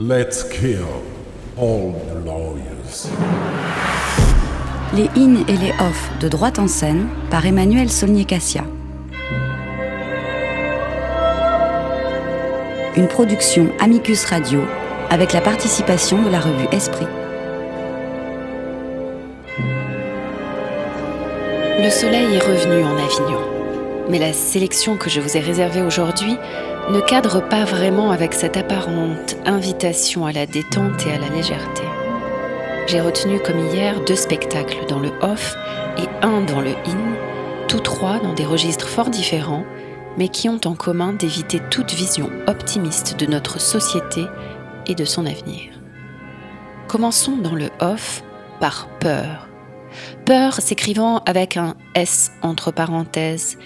Let's kill all the lawyers. Les in et les off de droite en scène par Emmanuel Solnier-Cassia. Une production Amicus Radio avec la participation de la revue Esprit. Le soleil est revenu en Avignon, mais la sélection que je vous ai réservée aujourd'hui ne cadre pas vraiment avec cette apparente invitation à la détente et à la légèreté. J'ai retenu comme hier deux spectacles dans le off et un dans le in, tous trois dans des registres fort différents, mais qui ont en commun d'éviter toute vision optimiste de notre société et de son avenir. Commençons dans le off par peur. Peur s'écrivant avec un S entre parenthèses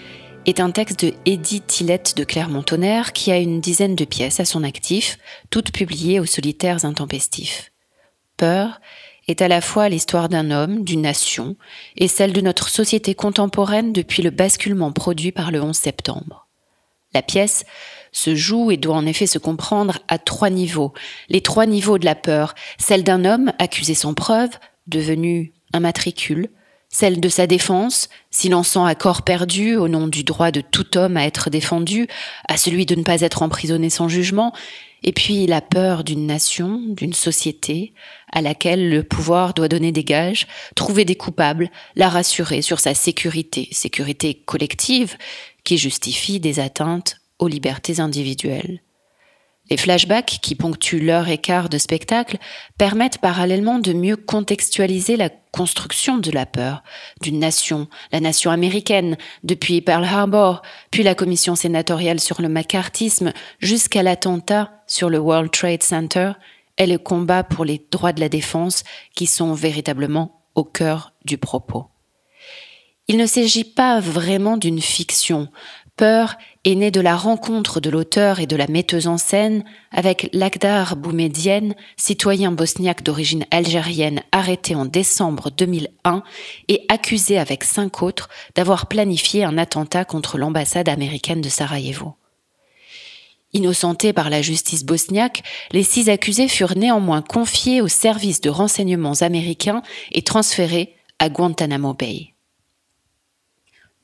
est un texte de Edith Tillette de Clermont-Tonnerre qui a une dizaine de pièces à son actif, toutes publiées aux solitaires intempestifs. Peur est à la fois l'histoire d'un homme, d'une nation, et celle de notre société contemporaine depuis le basculement produit par le 11 septembre. La pièce se joue et doit en effet se comprendre à trois niveaux. Les trois niveaux de la peur, celle d'un homme accusé sans preuve, devenu un matricule, celle de sa défense, s'y à corps perdu au nom du droit de tout homme à être défendu, à celui de ne pas être emprisonné sans jugement, et puis la peur d'une nation, d'une société, à laquelle le pouvoir doit donner des gages, trouver des coupables, la rassurer sur sa sécurité, sécurité collective, qui justifie des atteintes aux libertés individuelles. Les flashbacks qui ponctuent l'heure et quart de spectacle permettent parallèlement de mieux contextualiser la construction de la peur d'une nation, la nation américaine, depuis Pearl Harbor, puis la commission sénatoriale sur le macartisme, jusqu'à l'attentat sur le World Trade Center et le combat pour les droits de la défense qui sont véritablement au cœur du propos. Il ne s'agit pas vraiment d'une fiction, Peur est née de la rencontre de l'auteur et de la metteuse en scène avec Lagdar Boumedienne, citoyen bosniaque d'origine algérienne arrêté en décembre 2001 et accusé avec cinq autres d'avoir planifié un attentat contre l'ambassade américaine de Sarajevo. Innocentés par la justice bosniaque, les six accusés furent néanmoins confiés aux services de renseignements américains et transférés à Guantanamo Bay.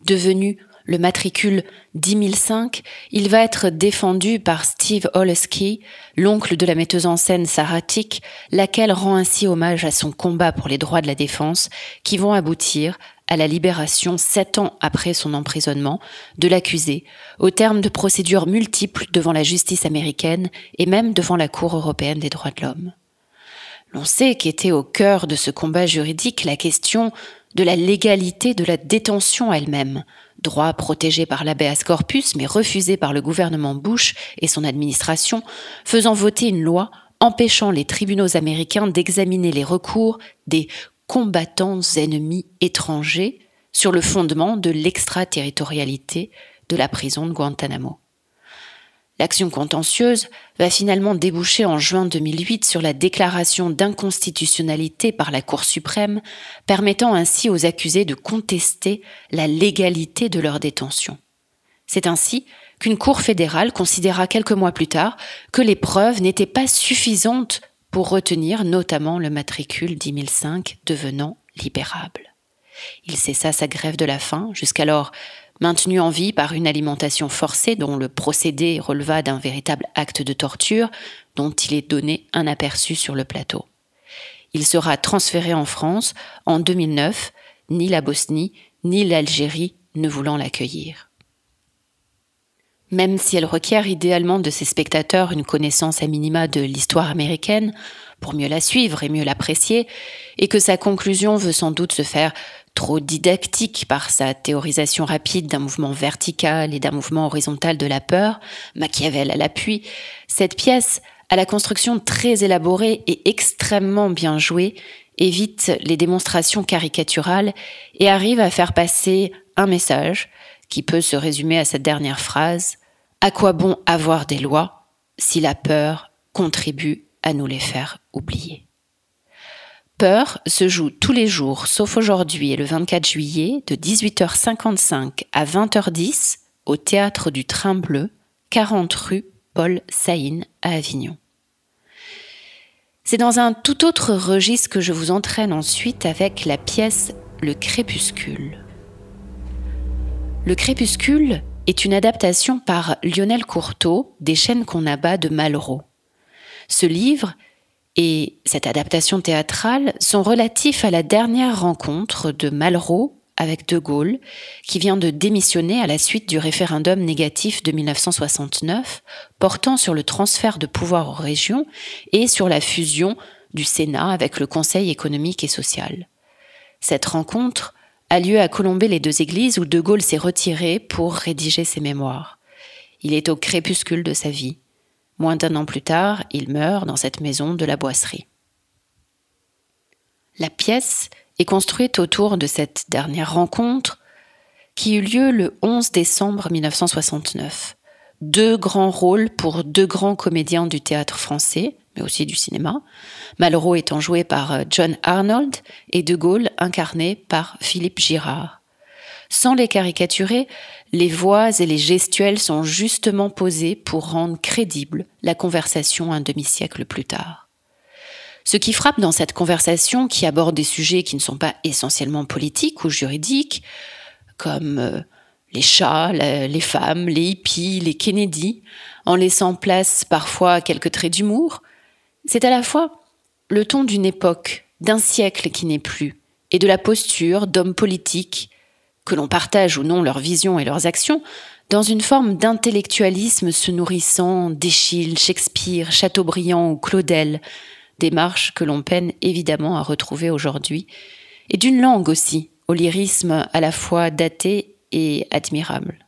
Devenu le matricule 10005, il va être défendu par Steve Oleski, l'oncle de la metteuse en scène Sarah Tick, laquelle rend ainsi hommage à son combat pour les droits de la défense, qui vont aboutir à la libération sept ans après son emprisonnement de l'accusé, au terme de procédures multiples devant la justice américaine et même devant la Cour européenne des droits de l'homme. L'on sait qu'était au cœur de ce combat juridique la question de la légalité de la détention elle-même, droit protégé par l'habeas corpus mais refusé par le gouvernement Bush et son administration, faisant voter une loi empêchant les tribunaux américains d'examiner les recours des combattants ennemis étrangers sur le fondement de l'extraterritorialité de la prison de Guantanamo. L'action contentieuse va finalement déboucher en juin 2008 sur la déclaration d'inconstitutionnalité par la Cour suprême, permettant ainsi aux accusés de contester la légalité de leur détention. C'est ainsi qu'une Cour fédérale considéra quelques mois plus tard que les preuves n'étaient pas suffisantes pour retenir notamment le matricule 10005 devenant libérable. Il cessa sa grève de la faim, jusqu'alors maintenu en vie par une alimentation forcée dont le procédé releva d'un véritable acte de torture dont il est donné un aperçu sur le plateau. Il sera transféré en France en 2009, ni la Bosnie ni l'Algérie ne voulant l'accueillir. Même si elle requiert idéalement de ses spectateurs une connaissance à minima de l'histoire américaine, pour mieux la suivre et mieux l'apprécier, et que sa conclusion veut sans doute se faire trop didactique par sa théorisation rapide d'un mouvement vertical et d'un mouvement horizontal de la peur, Machiavel à l'appui, cette pièce, à la construction très élaborée et extrêmement bien jouée, évite les démonstrations caricaturales et arrive à faire passer un message qui peut se résumer à cette dernière phrase À quoi bon avoir des lois si la peur contribue à nous les faire oublier? Peur se joue tous les jours, sauf aujourd'hui et le 24 juillet, de 18h55 à 20h10 au théâtre du Train Bleu, 40 rue Paul Saïn à Avignon. C'est dans un tout autre registre que je vous entraîne ensuite avec la pièce Le Crépuscule. Le Crépuscule est une adaptation par Lionel Courteau des chaînes qu'on abat de Malraux. Ce livre et cette adaptation théâtrale sont relatifs à la dernière rencontre de Malraux avec De Gaulle, qui vient de démissionner à la suite du référendum négatif de 1969 portant sur le transfert de pouvoir aux régions et sur la fusion du Sénat avec le Conseil économique et social. Cette rencontre a lieu à Colombey-les-Deux-Églises où De Gaulle s'est retiré pour rédiger ses mémoires. Il est au crépuscule de sa vie. Moins d'un an plus tard, il meurt dans cette maison de la boisserie. La pièce est construite autour de cette dernière rencontre qui eut lieu le 11 décembre 1969. Deux grands rôles pour deux grands comédiens du théâtre français, mais aussi du cinéma, Malraux étant joué par John Arnold et De Gaulle incarné par Philippe Girard. Sans les caricaturer, les voix et les gestuels sont justement posés pour rendre crédible la conversation un demi-siècle plus tard. Ce qui frappe dans cette conversation qui aborde des sujets qui ne sont pas essentiellement politiques ou juridiques, comme euh, les chats, les femmes, les hippies, les Kennedy, en laissant place parfois quelques traits d'humour, c'est à la fois le ton d'une époque, d'un siècle qui n'est plus, et de la posture d'hommes politiques, que l'on partage ou non leurs visions et leurs actions, dans une forme d'intellectualisme se nourrissant d'Échille, Shakespeare, Chateaubriand ou Claudel, démarche que l'on peine évidemment à retrouver aujourd'hui, et d'une langue aussi, au lyrisme à la fois daté et admirable.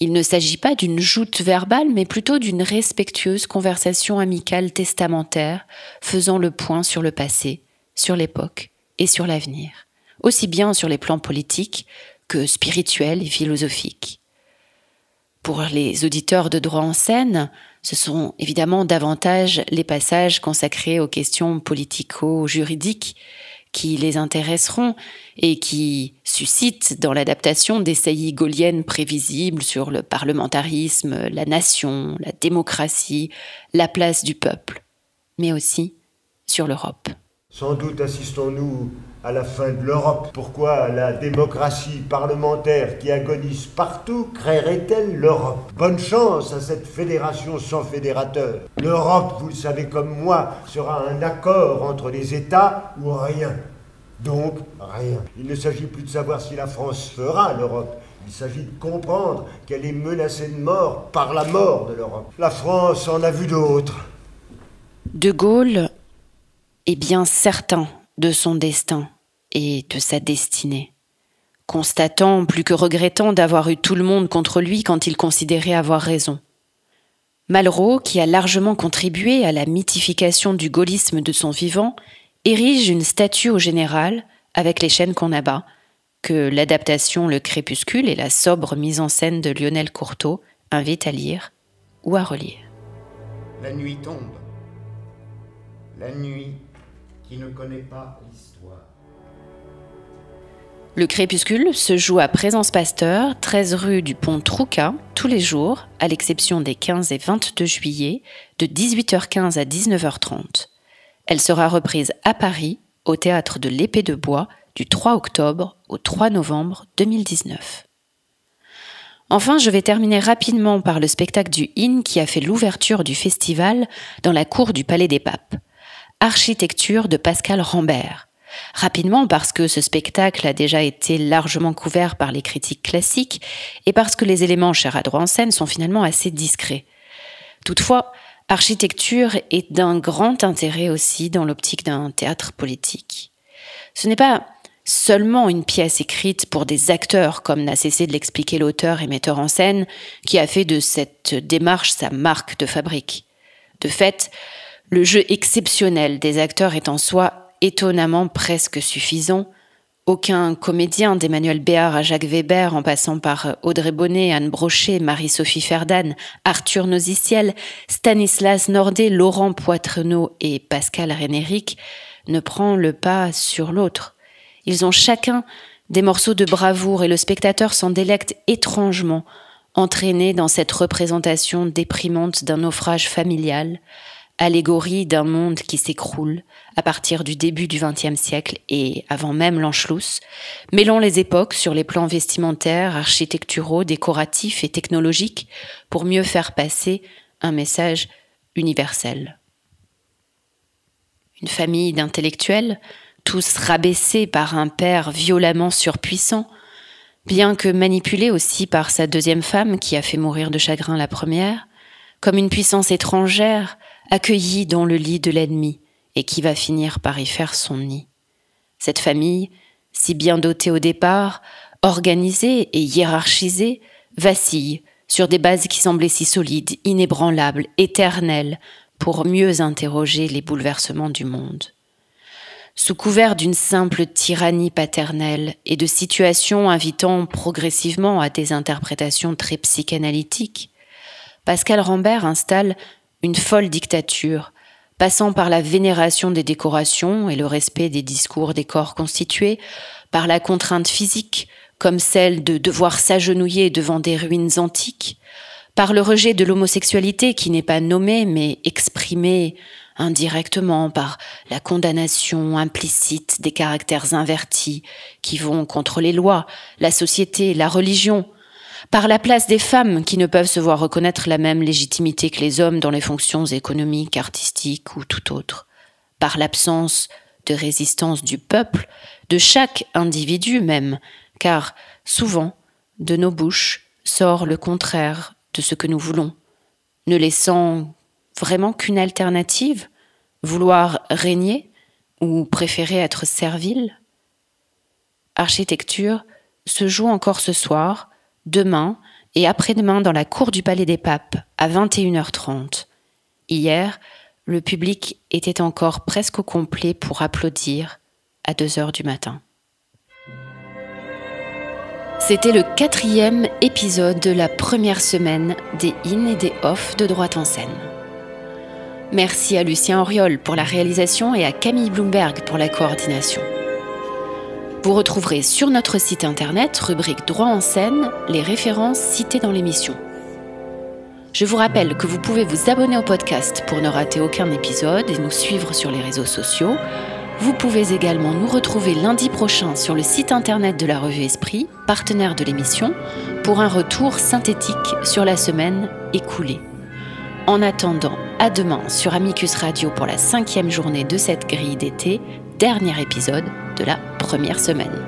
Il ne s'agit pas d'une joute verbale, mais plutôt d'une respectueuse conversation amicale testamentaire, faisant le point sur le passé, sur l'époque et sur l'avenir, aussi bien sur les plans politiques que spirituels et philosophiques. Pour les auditeurs de droit en scène, ce sont évidemment davantage les passages consacrés aux questions politico-juridiques qui les intéresseront et qui suscitent dans l'adaptation des saillies gauliennes prévisibles sur le parlementarisme, la nation, la démocratie, la place du peuple, mais aussi sur l'Europe. Sans doute assistons-nous à la fin de l'Europe. Pourquoi la démocratie parlementaire qui agonise partout créerait-elle l'Europe? Bonne chance à cette fédération sans fédérateur. L'Europe, vous le savez comme moi, sera un accord entre les États ou rien. Donc, rien. Il ne s'agit plus de savoir si la France fera l'Europe. Il s'agit de comprendre qu'elle est menacée de mort par la mort de l'Europe. La France en a vu d'autres. De Gaulle est bien certain de son destin et de sa destinée, constatant plus que regrettant d'avoir eu tout le monde contre lui quand il considérait avoir raison. Malraux, qui a largement contribué à la mythification du gaullisme de son vivant, érige une statue au général avec les chaînes qu'on abat, que l'adaptation Le Crépuscule et la sobre mise en scène de Lionel Courteau invitent à lire ou à relire. La nuit tombe. La nuit Le crépuscule se joue à Présence Pasteur, 13 rue du Pont Trouca, tous les jours, à l'exception des 15 et 22 juillet, de 18h15 à 19h30. Elle sera reprise à Paris, au théâtre de l'Épée de Bois, du 3 octobre au 3 novembre 2019. Enfin, je vais terminer rapidement par le spectacle du IN qui a fait l'ouverture du festival dans la cour du Palais des Papes. Architecture de Pascal Rambert. Rapidement parce que ce spectacle a déjà été largement couvert par les critiques classiques et parce que les éléments chers à droit en scène sont finalement assez discrets. Toutefois, architecture est d'un grand intérêt aussi dans l'optique d'un théâtre politique. Ce n'est pas seulement une pièce écrite pour des acteurs, comme n'a cessé de l'expliquer l'auteur et metteur en scène, qui a fait de cette démarche sa marque de fabrique. De fait, le jeu exceptionnel des acteurs est en soi étonnamment presque suffisant. Aucun comédien, d'Emmanuel Béard à Jacques Weber, en passant par Audrey Bonnet, Anne Brochet, Marie-Sophie Ferdan, Arthur Noziciel, Stanislas Nordet, Laurent Poitrenaud et Pascal Rénéric, ne prend le pas sur l'autre. Ils ont chacun des morceaux de bravoure et le spectateur s'en délecte étrangement, entraîné dans cette représentation déprimante d'un naufrage familial, allégorie d'un monde qui s'écroule à partir du début du XXe siècle et avant même l'Anschluss, mêlant les époques sur les plans vestimentaires, architecturaux, décoratifs et technologiques pour mieux faire passer un message universel. Une famille d'intellectuels, tous rabaissés par un père violemment surpuissant, bien que manipulé aussi par sa deuxième femme qui a fait mourir de chagrin la première, comme une puissance étrangère accueillie dans le lit de l'ennemi et qui va finir par y faire son nid. Cette famille, si bien dotée au départ, organisée et hiérarchisée, vacille sur des bases qui semblaient si solides, inébranlables, éternelles, pour mieux interroger les bouleversements du monde. Sous couvert d'une simple tyrannie paternelle et de situations invitant progressivement à des interprétations très psychanalytiques, Pascal Rambert installe une folle dictature, passant par la vénération des décorations et le respect des discours des corps constitués, par la contrainte physique, comme celle de devoir s'agenouiller devant des ruines antiques, par le rejet de l'homosexualité qui n'est pas nommée mais exprimée indirectement par la condamnation implicite des caractères invertis qui vont contre les lois, la société, la religion, par la place des femmes qui ne peuvent se voir reconnaître la même légitimité que les hommes dans les fonctions économiques, artistiques ou tout autre, par l'absence de résistance du peuple, de chaque individu même, car souvent, de nos bouches sort le contraire de ce que nous voulons, ne laissant vraiment qu'une alternative, vouloir régner ou préférer être servile. Architecture se joue encore ce soir demain et après-demain dans la cour du Palais des Papes à 21h30. Hier, le public était encore presque au complet pour applaudir à 2h du matin. C'était le quatrième épisode de la première semaine des in et des off de droite en scène. Merci à Lucien Auriol pour la réalisation et à Camille Bloomberg pour la coordination. Vous retrouverez sur notre site internet, rubrique Droit en scène, les références citées dans l'émission. Je vous rappelle que vous pouvez vous abonner au podcast pour ne rater aucun épisode et nous suivre sur les réseaux sociaux. Vous pouvez également nous retrouver lundi prochain sur le site internet de la revue Esprit, partenaire de l'émission, pour un retour synthétique sur la semaine écoulée. En attendant, à demain sur Amicus Radio pour la cinquième journée de cette grille d'été, dernier épisode de la première semaine.